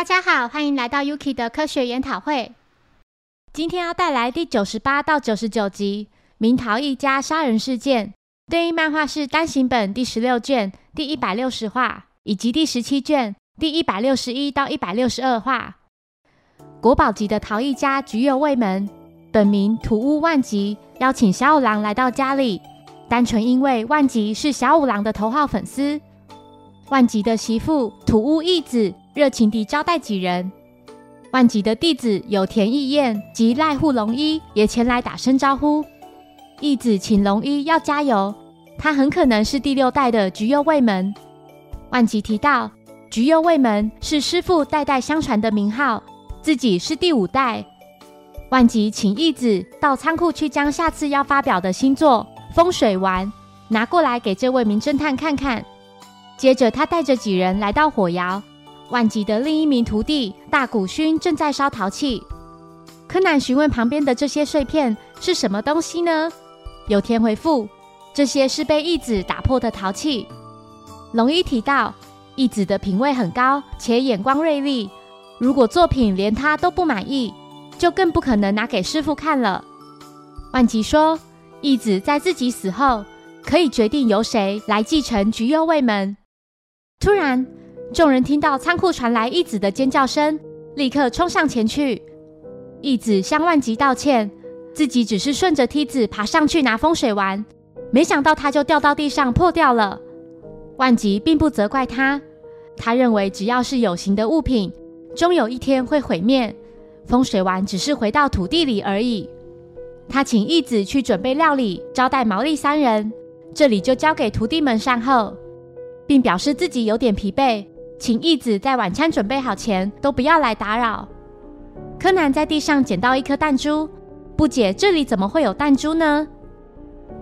大家好，欢迎来到 Yuki 的科学研讨会。今天要带来第九十八到九十九集《明桃一家杀人事件》，对应漫画是单行本第十六卷第一百六十话，以及第十七卷第一百六十一到一百六十二话。国宝级的陶艺家橘右卫门，本名土屋万吉，邀请小五郎来到家里，单纯因为万吉是小五郎的头号粉丝。万吉的媳妇土屋义子热情地招待几人。万吉的弟子有田义彦及濑户龙一也前来打声招呼。义子请龙一要加油，他很可能是第六代的橘右卫门。万吉提到，橘右卫门是师父代代相传的名号，自己是第五代。万吉请义子到仓库去将下次要发表的新作《风水丸》拿过来给这位名侦探看看。接着，他带着几人来到火窑。万吉的另一名徒弟大谷勋正在烧陶器。柯南询问旁边的这些碎片是什么东西呢？有田回复：这些是被义子打破的陶器。龙一提到，义子的品味很高，且眼光锐利。如果作品连他都不满意，就更不可能拿给师傅看了。万吉说，义子在自己死后，可以决定由谁来继承橘右卫门。突然。众人听到仓库传来义子的尖叫声，立刻冲上前去。义子向万吉道歉，自己只是顺着梯子爬上去拿风水丸，没想到他就掉到地上破掉了。万吉并不责怪他，他认为只要是有形的物品，终有一天会毁灭。风水丸只是回到土地里而已。他请义子去准备料理招待毛利三人，这里就交给徒弟们善后，并表示自己有点疲惫。请义子在晚餐准备好前都不要来打扰。柯南在地上捡到一颗弹珠，不解这里怎么会有弹珠呢？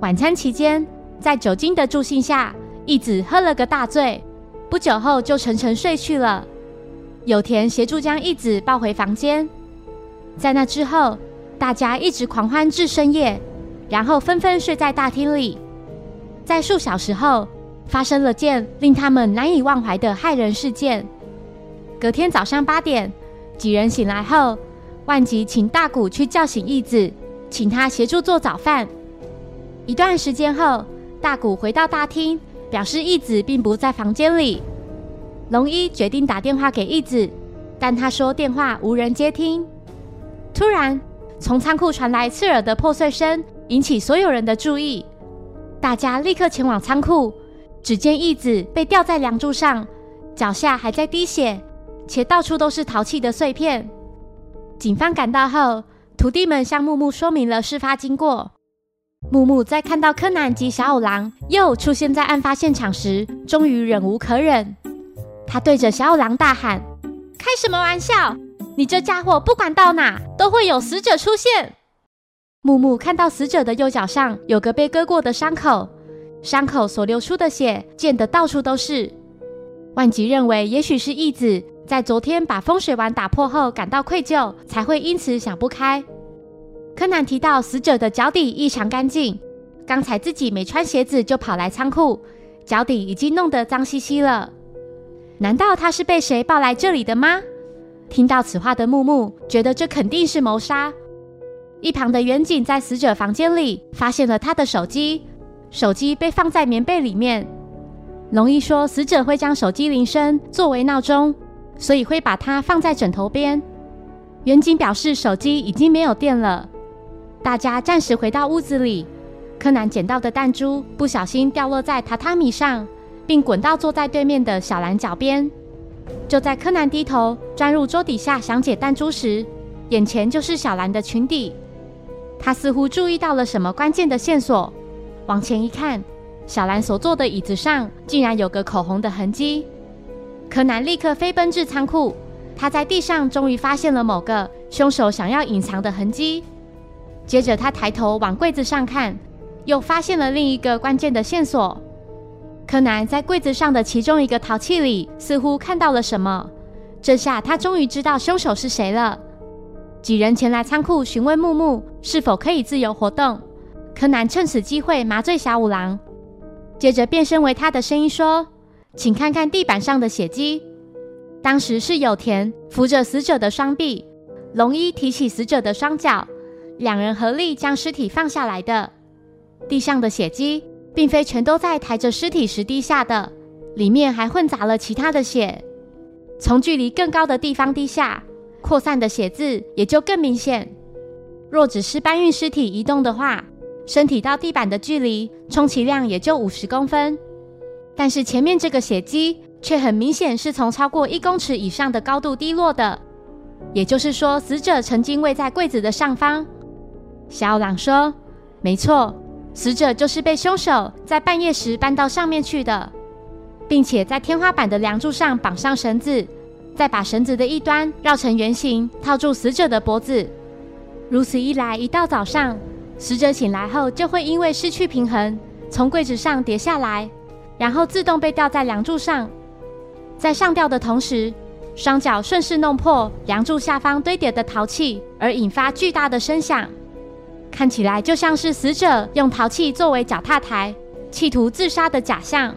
晚餐期间，在酒精的助兴下，义子喝了个大醉，不久后就沉沉睡去了。有田协助将义子抱回房间。在那之后，大家一直狂欢至深夜，然后纷纷睡在大厅里。在数小时后。发生了件令他们难以忘怀的骇人事件。隔天早上八点，几人醒来后，万吉请大谷去叫醒义子，请他协助做早饭。一段时间后，大谷回到大厅，表示义子并不在房间里。龙一决定打电话给义子，但他说电话无人接听。突然，从仓库传来刺耳的破碎声，引起所有人的注意。大家立刻前往仓库。只见义子被吊在梁柱上，脚下还在滴血，且到处都是陶器的碎片。警方赶到后，徒弟们向木木说明了事发经过。木木在看到柯南及小五郎又出现在案发现场时，终于忍无可忍，他对着小五郎大喊：“开什么玩笑？你这家伙不管到哪都会有死者出现！”木木看到死者的右脚上有个被割过的伤口。伤口所流出的血溅得到处都是。万吉认为，也许是义子在昨天把风水丸打破后感到愧疚，才会因此想不开。柯南提到，死者的脚底异常干净，刚才自己没穿鞋子就跑来仓库，脚底已经弄得脏兮兮了。难道他是被谁抱来这里的吗？听到此话的木木觉得这肯定是谋杀。一旁的远景在死者房间里发现了他的手机。手机被放在棉被里面。龙一说，死者会将手机铃声作为闹钟，所以会把它放在枕头边。远景表示手机已经没有电了。大家暂时回到屋子里。柯南捡到的弹珠不小心掉落在榻榻米上，并滚到坐在对面的小兰脚边。就在柯南低头钻入桌底下想解弹珠时，眼前就是小兰的裙底。他似乎注意到了什么关键的线索。往前一看，小兰所坐的椅子上竟然有个口红的痕迹。柯南立刻飞奔至仓库，他在地上终于发现了某个凶手想要隐藏的痕迹。接着，他抬头往柜子上看，又发现了另一个关键的线索。柯南在柜子上的其中一个陶器里似乎看到了什么，这下他终于知道凶手是谁了。几人前来仓库询问木木是否可以自由活动。柯南趁此机会麻醉小五郎，接着变身为他的声音说：“请看看地板上的血迹。”当时是有田扶着死者的双臂，龙一提起死者的双脚，两人合力将尸体放下来的。地上的血迹并非全都在抬着尸体时滴下的，里面还混杂了其他的血，从距离更高的地方滴下，扩散的血渍也就更明显。若只是搬运尸体移动的话，身体到地板的距离充其量也就五十公分，但是前面这个血迹却很明显是从超过一公尺以上的高度滴落的，也就是说，死者曾经位在柜子的上方。小朗说：“没错，死者就是被凶手在半夜时搬到上面去的，并且在天花板的梁柱上绑上绳子，再把绳子的一端绕成圆形，套住死者的脖子。”如此一来，一到早上，死者醒来后就会因为失去平衡，从柜子上跌下来，然后自动被吊在梁柱上。在上吊的同时，双脚顺势弄破梁柱下方堆叠的陶器，而引发巨大的声响。看起来就像是死者用陶器作为脚踏台，企图自杀的假象。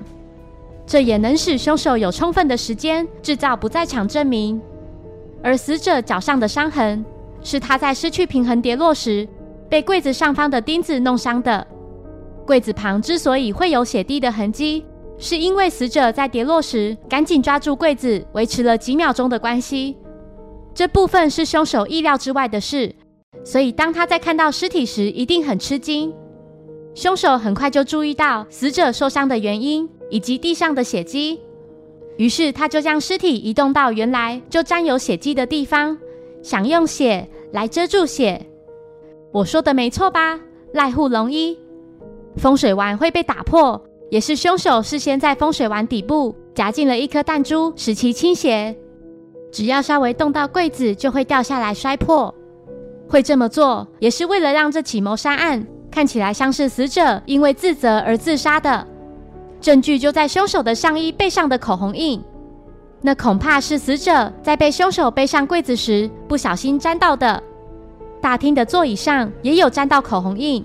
这也能使凶手有充分的时间制造不在场证明。而死者脚上的伤痕。是他在失去平衡跌落时，被柜子上方的钉子弄伤的。柜子旁之所以会有血滴的痕迹，是因为死者在跌落时赶紧抓住柜子，维持了几秒钟的关系。这部分是凶手意料之外的事，所以当他在看到尸体时，一定很吃惊。凶手很快就注意到死者受伤的原因以及地上的血迹，于是他就将尸体移动到原来就沾有血迹的地方。想用血来遮住血，我说的没错吧？赖户龙一，风水丸会被打破，也是凶手事先在风水丸底部夹进了一颗弹珠，使其倾斜。只要稍微动到柜子，就会掉下来摔破。会这么做，也是为了让这起谋杀案看起来像是死者因为自责而自杀的。证据就在凶手的上衣背上的口红印。那恐怕是死者在被凶手背上柜子时不小心沾到的。大厅的座椅上也有沾到口红印。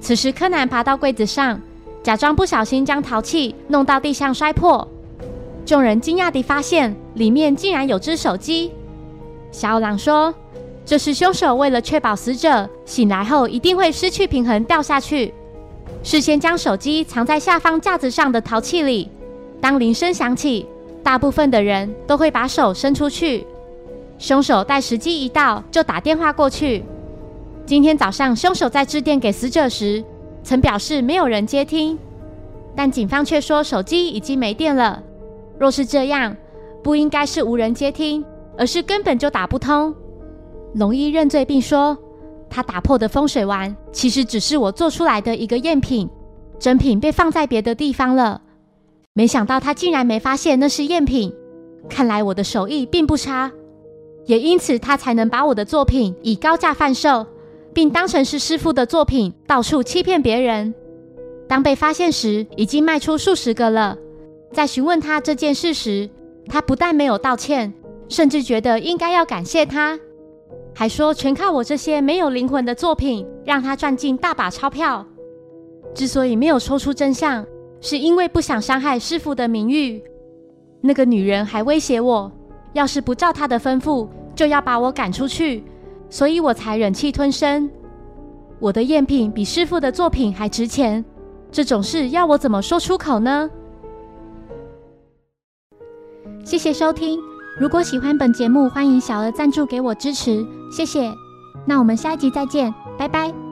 此时，柯南爬到柜子上，假装不小心将陶器弄到地上摔破。众人惊讶地发现，里面竟然有只手机。小狼说：“这是凶手为了确保死者醒来后一定会失去平衡掉下去，事先将手机藏在下方架子上的陶器里。当铃声响起。”大部分的人都会把手伸出去，凶手待时机一到就打电话过去。今天早上，凶手在致电给死者时，曾表示没有人接听，但警方却说手机已经没电了。若是这样，不应该是无人接听，而是根本就打不通。龙一认罪并说，他打破的风水丸其实只是我做出来的一个赝品，真品被放在别的地方了。没想到他竟然没发现那是赝品，看来我的手艺并不差，也因此他才能把我的作品以高价贩售，并当成是师傅的作品到处欺骗别人。当被发现时，已经卖出数十个了。在询问他这件事时，他不但没有道歉，甚至觉得应该要感谢他，还说全靠我这些没有灵魂的作品让他赚进大把钞票。之所以没有说出真相。是因为不想伤害师傅的名誉，那个女人还威胁我，要是不照她的吩咐，就要把我赶出去，所以我才忍气吞声。我的赝品比师傅的作品还值钱，这种事要我怎么说出口呢？谢谢收听，如果喜欢本节目，欢迎小额赞助给我支持，谢谢。那我们下一集再见，拜拜。